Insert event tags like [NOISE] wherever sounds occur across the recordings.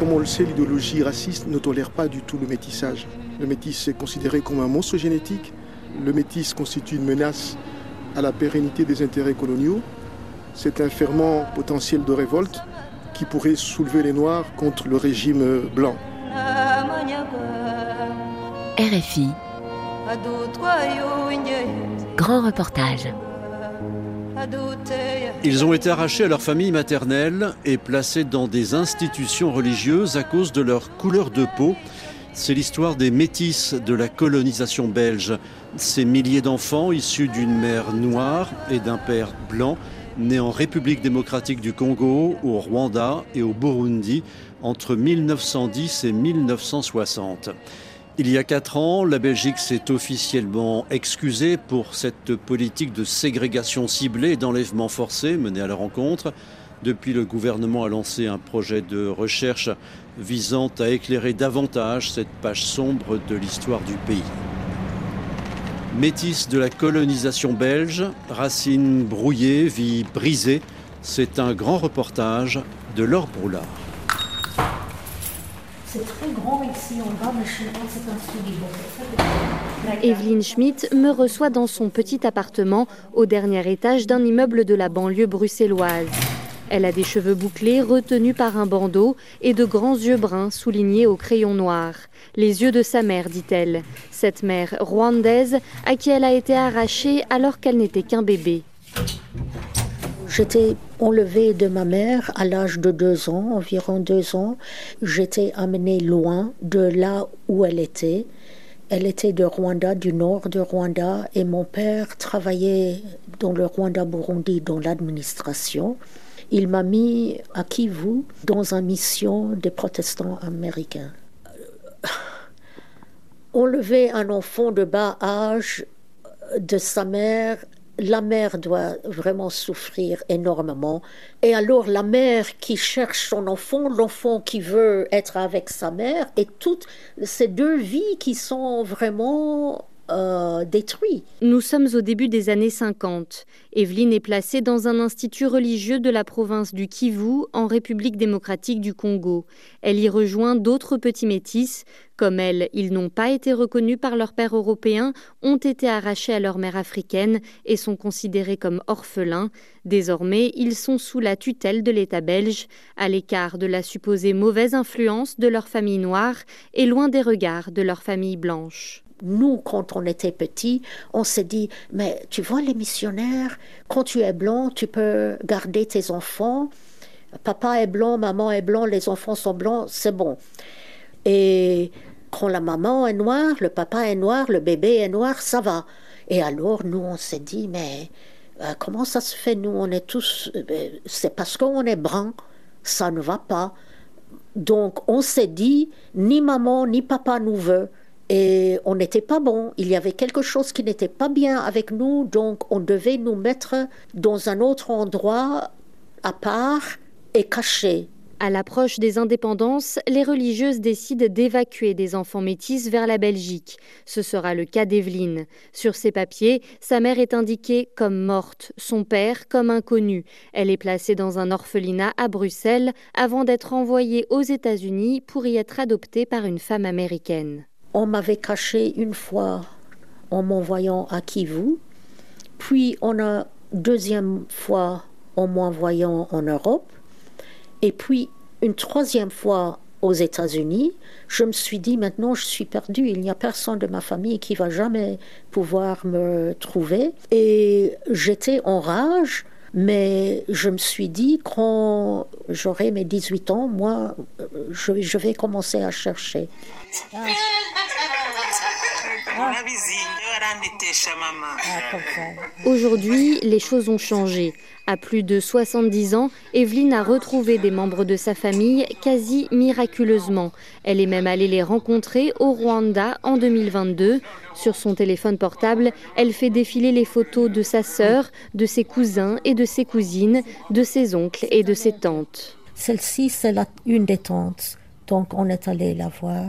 Comme on le sait, l'idéologie raciste ne tolère pas du tout le métissage. Le métis est considéré comme un monstre génétique. Le métis constitue une menace à la pérennité des intérêts coloniaux. C'est un ferment potentiel de révolte qui pourrait soulever les Noirs contre le régime blanc. RFI. Grand reportage. Ils ont été arrachés à leur famille maternelle et placés dans des institutions religieuses à cause de leur couleur de peau. C'est l'histoire des métis de la colonisation belge. Ces milliers d'enfants issus d'une mère noire et d'un père blanc, nés en République démocratique du Congo, au Rwanda et au Burundi entre 1910 et 1960. Il y a quatre ans, la Belgique s'est officiellement excusée pour cette politique de ségrégation ciblée et d'enlèvement forcé menée à la rencontre. Depuis, le gouvernement a lancé un projet de recherche visant à éclairer davantage cette page sombre de l'histoire du pays. Métis de la colonisation belge, racines brouillées, vie brisée, c'est un grand reportage de Laure Broulard. C'est très grand ici en bas, mais pense que c'est un studio. Evelyne Schmidt me reçoit dans son petit appartement au dernier étage d'un immeuble de la banlieue bruxelloise. Elle a des cheveux bouclés retenus par un bandeau et de grands yeux bruns soulignés au crayon noir. Les yeux de sa mère, dit-elle. Cette mère rwandaise à qui elle a été arrachée alors qu'elle n'était qu'un bébé. J'étais enlevée de ma mère à l'âge de deux ans, environ deux ans. J'étais amenée loin de là où elle était. Elle était de Rwanda, du nord de Rwanda, et mon père travaillait dans le Rwanda-Burundi, dans l'administration. Il m'a mis à Kivu dans une mission des protestants américains. Enlever un enfant de bas âge de sa mère la mère doit vraiment souffrir énormément. Et alors la mère qui cherche son enfant, l'enfant qui veut être avec sa mère, et toutes ces deux vies qui sont vraiment euh, détruites. Nous sommes au début des années 50. Evelyne est placée dans un institut religieux de la province du Kivu, en République démocratique du Congo. Elle y rejoint d'autres petits métis. Comme elle, ils n'ont pas été reconnus par leur père européen, ont été arrachés à leur mère africaine et sont considérés comme orphelins. Désormais, ils sont sous la tutelle de l'État belge, à l'écart de la supposée mauvaise influence de leur famille noire et loin des regards de leur famille blanche nous, quand on était petits, on s'est dit, mais tu vois, les missionnaires, quand tu es blanc, tu peux garder tes enfants. Papa est blanc, maman est blanc, les enfants sont blancs, c'est bon. Et quand la maman est noire, le papa est noir, le bébé est noir, ça va. Et alors, nous, on s'est dit, mais euh, comment ça se fait, nous, on est tous... Euh, c'est parce qu'on est brun, ça ne va pas. Donc, on s'est dit, ni maman, ni papa nous veut. Et on n'était pas bon. Il y avait quelque chose qui n'était pas bien avec nous, donc on devait nous mettre dans un autre endroit à part et caché. À l'approche des indépendances, les religieuses décident d'évacuer des enfants métis vers la Belgique. Ce sera le cas d'Evelyne. Sur ses papiers, sa mère est indiquée comme morte, son père comme inconnu. Elle est placée dans un orphelinat à Bruxelles avant d'être envoyée aux États-Unis pour y être adoptée par une femme américaine. On m'avait caché une fois en m'envoyant à Kivu, puis on a deuxième fois en m'envoyant en Europe, et puis une troisième fois aux États-Unis. Je me suis dit maintenant je suis perdue, il n'y a personne de ma famille qui va jamais pouvoir me trouver, et j'étais en rage. Mais je me suis dit, quand j'aurai mes 18 ans, moi, je, vais commencer à chercher. Aujourd'hui, les choses ont changé. À plus de 70 ans, Evelyne a retrouvé des membres de sa famille quasi miraculeusement. Elle est même allée les rencontrer au Rwanda en 2022. Sur son téléphone portable, elle fait défiler les photos de sa sœur, de ses cousins et de ses cousines, de ses oncles et de ses tantes. Celle-ci, c'est une des tantes. Donc on est allé la voir.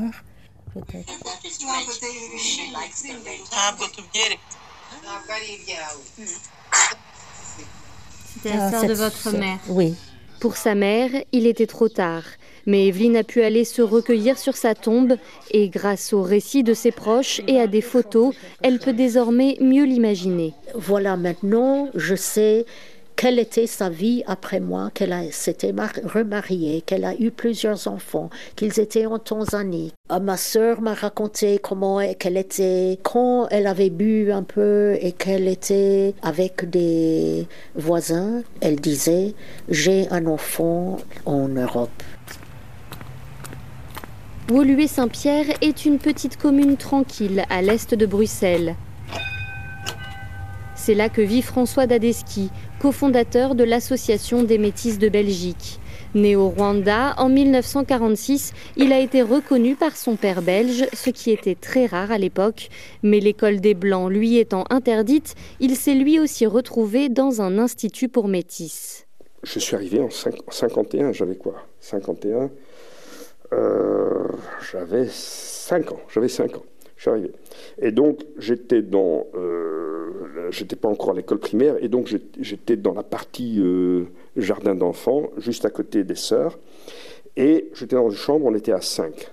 C'était la sœur de votre mère. Oui, Pour sa mère, il était trop tard. Mais Evelyne a pu aller se recueillir sur sa tombe et grâce au récit de ses proches et à des photos, elle peut désormais mieux l'imaginer. Voilà, maintenant, je sais quelle était sa vie après moi, qu'elle s'était remariée, qu'elle a eu plusieurs enfants, qu'ils étaient en Tanzanie. Ah, ma sœur m'a raconté comment qu'elle était, quand elle avait bu un peu et qu'elle était avec des voisins, elle disait, j'ai un enfant en Europe. Woluwe-Saint-Pierre est une petite commune tranquille à l'est de Bruxelles. C'est là que vit François Dadeski, cofondateur de l'Association des Métis de Belgique. Né au Rwanda en 1946, il a été reconnu par son père belge, ce qui était très rare à l'époque. Mais l'école des Blancs lui étant interdite, il s'est lui aussi retrouvé dans un institut pour métis. Je suis arrivé en 51, j'avais quoi? 51 euh, J'avais 5 ans, j'avais 5 ans. Je suis arrivé. Et donc, j'étais dans. Euh, j'étais pas encore à l'école primaire, et donc j'étais dans la partie euh, jardin d'enfants, juste à côté des sœurs. Et j'étais dans une chambre, on était à 5.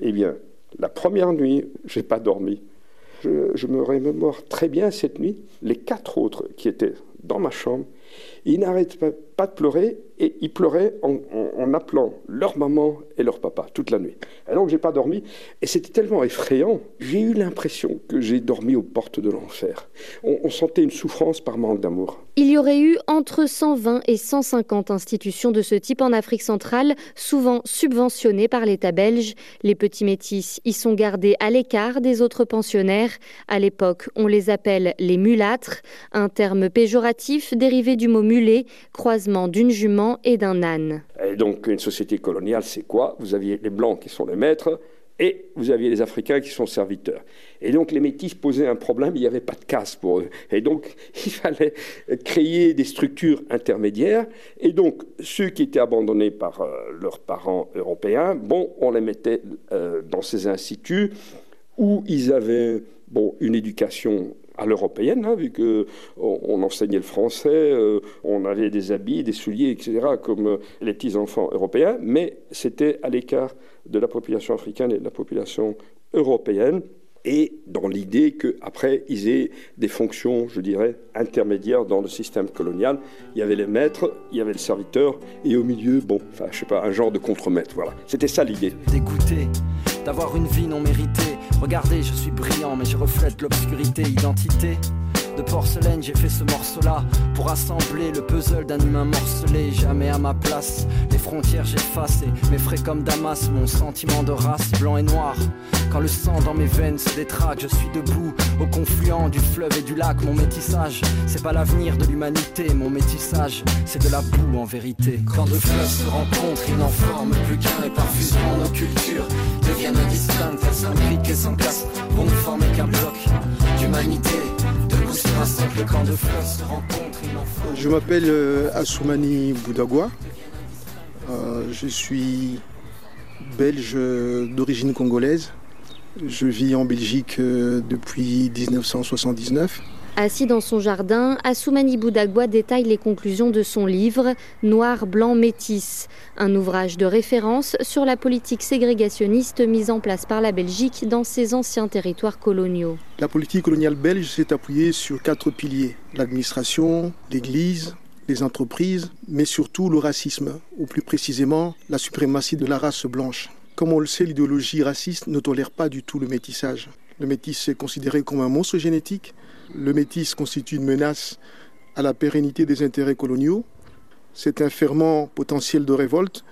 Eh bien, la première nuit, j'ai pas dormi. Je, je me remémore très bien cette nuit. Les quatre autres qui étaient dans ma chambre, ils n'arrêtent pas de pleurer et ils pleuraient en, appelant leur maman et leur papa toute la nuit. Et donc j'ai pas dormi et c'était tellement effrayant. J'ai eu l'impression que j'ai dormi aux portes de l'enfer. On, sentait une souffrance par manque d'amour. Il y aurait eu entre 120 et 150 institutions de ce type en Afrique centrale, souvent subventionnées par l'État belge. Les petits métis y sont gardés à l'écart des autres pensionnaires. À l'époque, on les appelle les mulâtres, un terme péjoratif dérivé du mot mulet, croisement d'une jument et d'un âne. Et donc une société coloniale, c'est quoi? Vous aviez les blancs qui sont les maîtres et vous aviez les Africains qui sont serviteurs. Et donc les métis posaient un problème, il n'y avait pas de casse pour eux. Et donc [LAUGHS] il fallait créer des structures intermédiaires. Et donc ceux qui étaient abandonnés par euh, leurs parents européens, bon, on les mettait euh, dans ces instituts où ils avaient bon, une éducation à l'européenne, hein, vu qu'on on enseignait le français, euh, on avait des habits, des souliers, etc., comme les petits-enfants européens, mais c'était à l'écart de la population africaine et de la population européenne, et dans l'idée qu'après, ils aient des fonctions, je dirais, intermédiaires dans le système colonial. Il y avait les maîtres, il y avait les serviteurs, et au milieu, bon, enfin, je sais pas, un genre de contre-maître, voilà. C'était ça l'idée. Dégoûté d'avoir une vie non méritée. Regardez, je suis brillant, mais je reflète l'obscurité, identité de porcelaine, j'ai fait ce morceau-là pour assembler le puzzle d'un humain morcelé. Jamais à ma place, les frontières j'efface et m'effraie comme Damas mon sentiment de race blanc et noir. Quand le sang dans mes veines se détraque, je suis debout au confluent du fleuve et du lac. Mon métissage, c'est pas l'avenir de l'humanité. Mon métissage, c'est de la boue en vérité. Quand deux fleuves se rencontrent, ils n'en forment plus qu'un et par fusion nos cultures Je m'appelle euh, Assoumani Boudagua. Euh, je suis belge d'origine congolaise. Je vis en Belgique euh, depuis 1979. Assis dans son jardin, Assoumani Boudagua détaille les conclusions de son livre Noir, blanc, métis, un ouvrage de référence sur la politique ségrégationniste mise en place par la Belgique dans ses anciens territoires coloniaux. La politique coloniale belge s'est appuyée sur quatre piliers l'administration, l'Église, les entreprises, mais surtout le racisme, ou plus précisément la suprématie de la race blanche. Comme on le sait, l'idéologie raciste ne tolère pas du tout le métissage. Le métis est considéré comme un monstre génétique le métis constitue une menace à la pérennité des intérêts coloniaux. C'est un ferment potentiel de révolte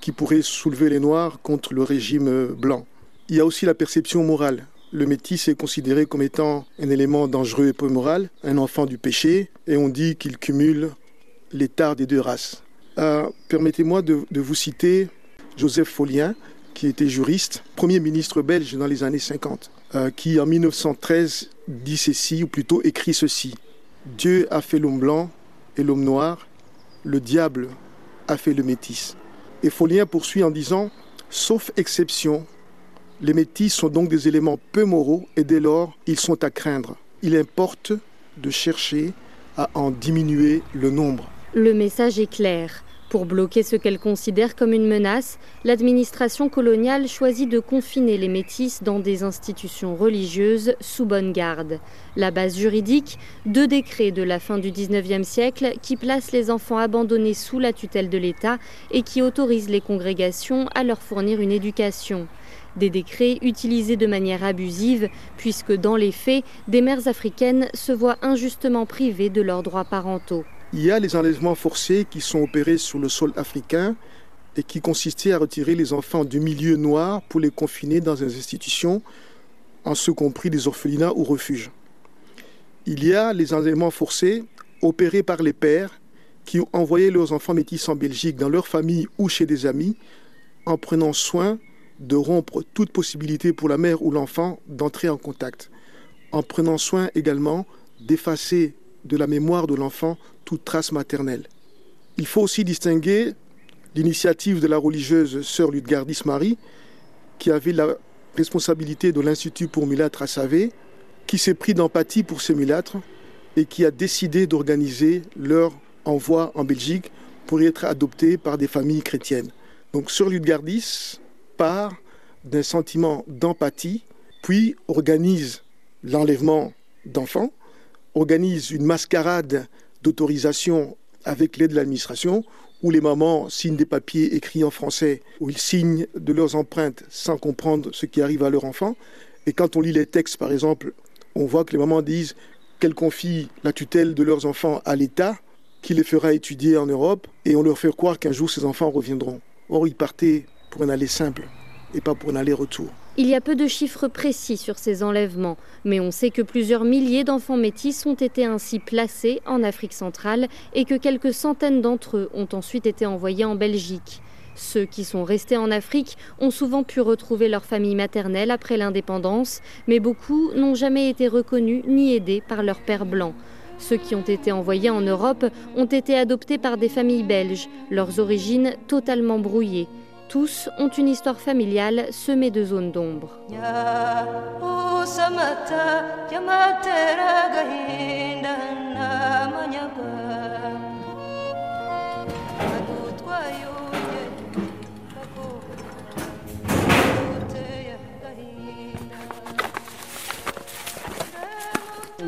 qui pourrait soulever les Noirs contre le régime blanc. Il y a aussi la perception morale. Le métis est considéré comme étant un élément dangereux et peu moral, un enfant du péché, et on dit qu'il cumule l'état des deux races. Euh, permettez-moi de, vous citer Joseph Follien, qui était juriste, premier ministre belge dans les années 50, euh, qui en 1913 dit ceci, ou plutôt écrit ceci. Dieu a fait l'homme blanc et l'homme noir, le diable a fait le métis. Et Follien poursuit en disant, sauf exception, les métis sont donc des éléments peu moraux et dès lors ils sont à craindre. Il importe de chercher à en diminuer le nombre. Le message est clair. Pour bloquer ce qu'elle considère comme une menace, l'administration coloniale choisit de confiner les métis dans des institutions religieuses sous bonne garde. La base juridique, deux décrets de la fin du XIXe siècle qui placent les enfants abandonnés sous la tutelle de l'État et qui autorisent les congrégations à leur fournir une éducation. Des décrets utilisés de manière abusive, puisque dans les faits, des mères africaines se voient injustement privées de leurs droits parentaux. Il y a les enlèvements forcés qui sont opérés sur le sol africain et qui consistaient à retirer les enfants du milieu noir pour les confiner dans des institutions, en ce compris des orphelinats ou refuges. Il y a les enlèvements forcés opérés par les pères qui ont envoyé leurs enfants métis en Belgique dans leur famille ou chez des amis en prenant soin de rompre toute possibilité pour la mère ou l'enfant d'entrer en contact, en prenant soin également d'effacer de la mémoire de l'enfant toute trace maternelle. Il faut aussi distinguer l'initiative de la religieuse sœur Ludgardis Marie, qui avait la responsabilité de l'Institut pour mulâtres à Savé, qui s'est pris d'empathie pour ces mulâtres et qui a décidé d'organiser leur envoi en Belgique pour y être adoptés par des familles chrétiennes. Donc sœur Ludgardis part d'un sentiment d'empathie, puis organise l'enlèvement d'enfants, organise une mascarade d'autorisation avec l'aide de l'administration, où les mamans signent des papiers écrits en français, où ils signent de leurs empreintes sans comprendre ce qui arrive à leur enfant. Et quand on lit les textes, par exemple, on voit que les mamans disent qu'elles confient la tutelle de leurs enfants à l'État, qui les fera étudier en Europe, et on leur fait croire qu'un jour ces enfants reviendront. Or, ils partaient pour un aller simple et pas pour un aller-retour. Il y a peu de chiffres précis sur ces enlèvements, mais on sait que plusieurs milliers d'enfants métis ont été ainsi placés en Afrique centrale et que quelques centaines d'entre eux ont ensuite été envoyés en Belgique. Ceux qui sont restés en Afrique ont souvent pu retrouver leur famille maternelle après l'indépendance, mais beaucoup n'ont jamais été reconnus ni aidés par leur père blanc. Ceux qui ont été envoyés en Europe ont été adoptés par des familles belges, leurs origines totalement brouillées. Tous ont une histoire familiale semée de zones d'ombre.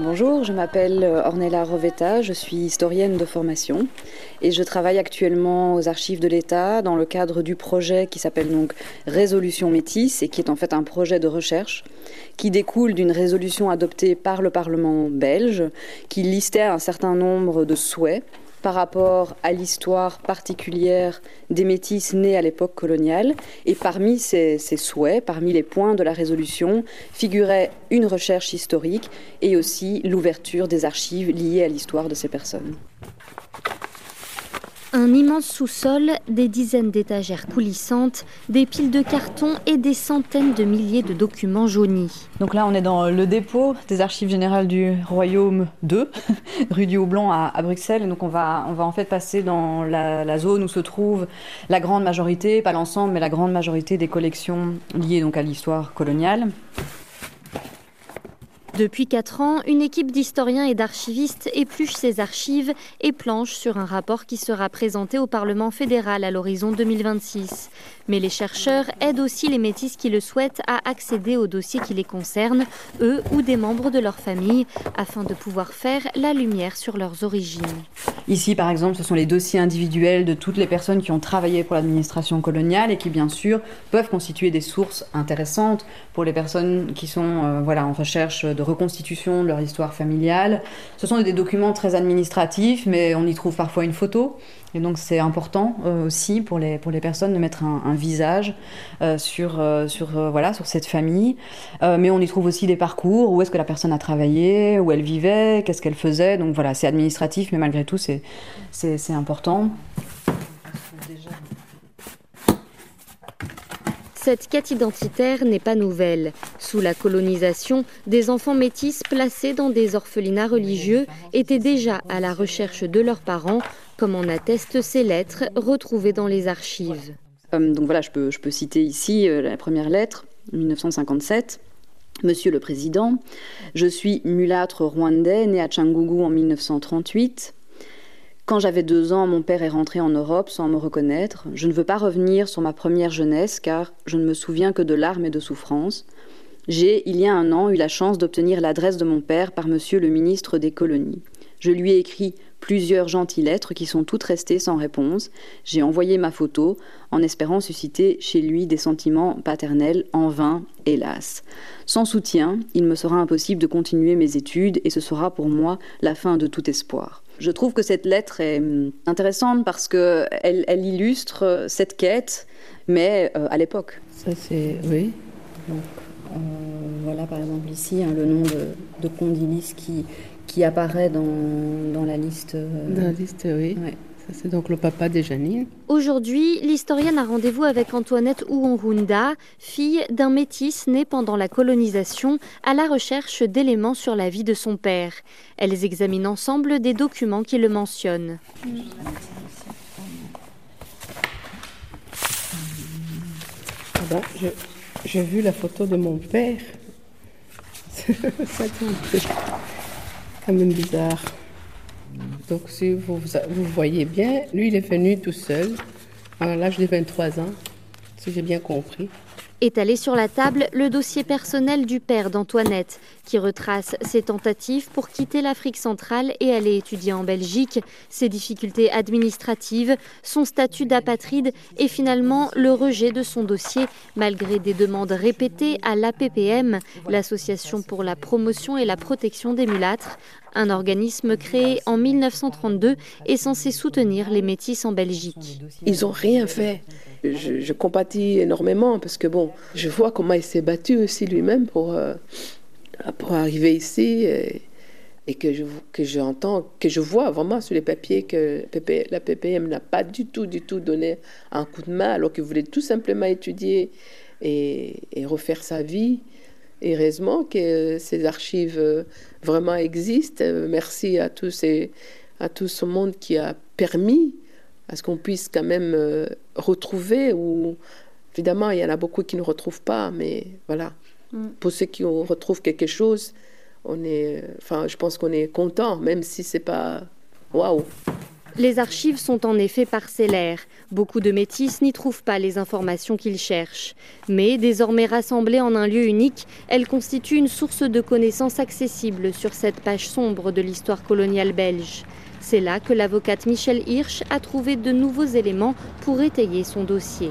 Bonjour, je m'appelle Ornella Rovetta, je suis historienne de formation et je travaille actuellement aux archives de l'État dans le cadre du projet qui s'appelle donc Résolution Métis et qui est en fait un projet de recherche qui découle d'une résolution adoptée par le Parlement belge qui listait un certain nombre de souhaits par rapport à l'histoire particulière des métis nés à l'époque coloniale. Et parmi ces, ces, souhaits, parmi les points de la résolution, figurait une recherche historique et aussi l'ouverture des archives liées à l'histoire de ces personnes. Un immense sous-sol, des dizaines d'étagères coulissantes, des piles de cartons et des centaines de milliers de documents jaunis. Donc là, on est dans le dépôt des archives générales du Royaume 2, [LAUGHS] rue du Haut-Blanc à, à, Bruxelles. Et donc on va, on va en fait passer dans la, la, zone où se trouve la grande majorité, pas l'ensemble, mais la grande majorité des collections liées donc à l'histoire coloniale. Depuis quatre ans, une équipe d'historiens et d'archivistes épluche ces archives et planche sur un rapport qui sera présenté au Parlement fédéral à l'horizon 2026. Mais les chercheurs aident aussi les métis qui le souhaitent à accéder aux dossiers qui les concernent, eux ou des membres de leur famille, afin de pouvoir faire la lumière sur leurs origines. Ici, par exemple, ce sont les dossiers individuels de toutes les personnes qui ont travaillé pour l'administration coloniale et qui, bien sûr, peuvent constituer des sources intéressantes pour les personnes qui sont euh, voilà, en recherche de reconstitution de leur histoire familiale. Ce sont des documents très administratifs, mais on y trouve parfois une photo. Et donc c'est important euh, aussi pour les, pour les personnes de mettre un, visage euh, sur, euh, sur, voilà, sur cette famille. mais on y trouve aussi des parcours, où est-ce que la personne a travaillé, où elle vivait, qu'est-ce qu'elle faisait? Donc voilà, c'est administratif, mais malgré tout, c'est important. Cette quête identitaire n'est pas nouvelle. Sous la colonisation, des enfants métis placés dans des orphelinats religieux étaient déjà à la recherche de leurs parents, comme en attestent ces lettres retrouvées dans les archives. Euh, je peux citer ici euh, la première lettre, 1957. Monsieur le Président, je suis mulâtre rwandais, né à Tchangougou en 1938. Quand j'avais deux ans, mon père est rentré en Europe sans me reconnaître. Je ne veux pas revenir sur ma première jeunesse car je ne me souviens que de larmes et de souffrances. J'ai, il y a un an, eu la chance d'obtenir l'adresse de mon père par monsieur le ministre des colonies. Je lui ai écrit plusieurs gentilles lettres qui sont toutes restées sans réponse. J'ai envoyé ma photo en espérant susciter chez lui des sentiments paternels en vain, hélas. Sans soutien, il me sera impossible de continuer mes études et ce sera pour moi la fin de tout espoir. Je trouve que cette lettre est hum, intéressante parce qu'elle elle illustre euh, cette quête, mais euh, à l'époque. Ça, c'est. Oui. Donc, voilà par exemple ici hein, le nom de, de Condilis qui, qui apparaît dans, dans la liste. Euh, dans la liste, oui. C'est donc le papa de Janine. Aujourd'hui, l'historienne a rendez-vous avec Antoinette Ouonrunda, fille d'un métis né pendant la colonisation, à la recherche d'éléments sur la vie de son père. Elles examinent ensemble des documents qui le mentionnent. Ah j'ai vu la photo de mon père. [LAUGHS] C'est quand même bizarre. Donc si vous, vous voyez bien, lui, il est venu tout seul à l'âge de 23 ans, si j'ai bien compris. Étalé sur la table, le dossier personnel du père d'Antoinette, qui retrace ses tentatives pour quitter l'Afrique centrale et aller étudier en Belgique, ses difficultés administratives, son statut d'apatride et finalement le rejet de son dossier malgré des demandes répétées à l'APPM, l'Association pour la promotion et la protection des mulâtres, un organisme créé en 1932 et censé soutenir les métis en Belgique. Ils n'ont rien fait. Je, compatis énormément parce que bon, je vois comment il s'est battu aussi lui-même pour, euh, pour arriver ici et, que je que j'entends, que je vois vraiment sur les papiers que la PPM n'a pas du tout, du tout donné un coup de main alors qu'il voulait tout simplement étudier et refaire sa vie. Heureusement que ces archives euh, vraiment existent. Euh, merci à tous et à tout ce monde qui a permis à ce qu'on puisse quand même euh, retrouver ou évidemment il y en a beaucoup qui ne retrouvent pas mais voilà mm. pour ceux qui retrouvent quelque chose on est enfin je pense qu'on est content même si c'est pas waouh les archives sont en effet parcellaires. Beaucoup de métis n'y trouvent pas les informations qu'ils cherchent. Mais désormais rassemblées en un lieu unique, elles constituent une source de connaissances accessible sur cette page sombre de l'histoire coloniale belge. C'est là que l'avocate Michel Hirsch a trouvé de nouveaux éléments pour étayer son dossier.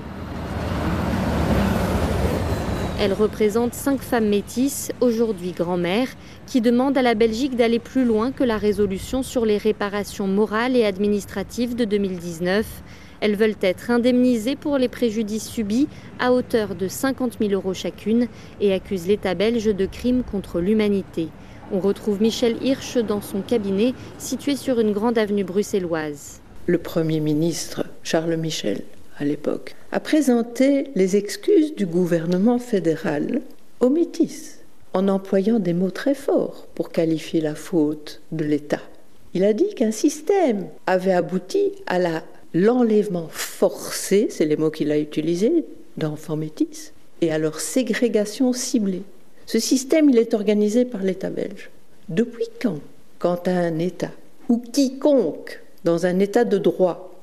Elle représente cinq femmes métisses, aujourd'hui grand-mères, qui demandent à la Belgique d'aller plus loin que la résolution sur les réparations morales et administratives de 2019. Elles veulent être indemnisées pour les préjudices subis à hauteur de 50 000 euros chacune et accusent l'État belge de crimes contre l'humanité. On retrouve Michel Hirsch dans son cabinet situé sur une grande avenue bruxelloise. Le Premier ministre Charles Michel à l'époque, a présenté les excuses du gouvernement fédéral aux métis, en employant des mots très forts pour qualifier la faute de l'État. Il a dit qu'un système avait abouti à l'enlèvement forcé, c'est les mots qu'il a utilisés, d'enfants métis, et à leur ségrégation ciblée. Ce système, il est organisé par l'État belge. Depuis quand, quand un État, ou quiconque dans un État de droit,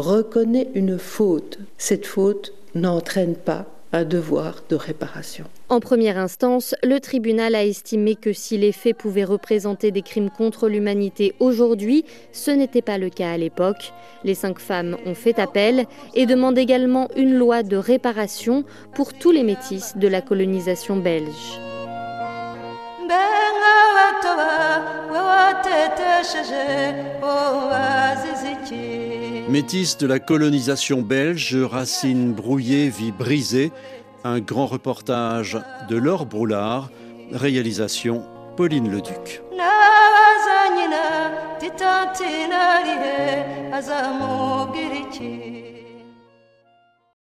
reconnaît une faute, cette faute n'entraîne pas un devoir de réparation. En première instance, le tribunal a estimé que si les faits pouvaient représenter des crimes contre l'humanité aujourd'hui, ce n'était pas le cas à l'époque. Les cinq femmes ont fait appel et demandent également une loi de réparation pour tous les métis de la colonisation belge. Métis de la colonisation belge, racines brouillées, vie brisée, un grand reportage de Laure Broulard, réalisation Pauline Leduc.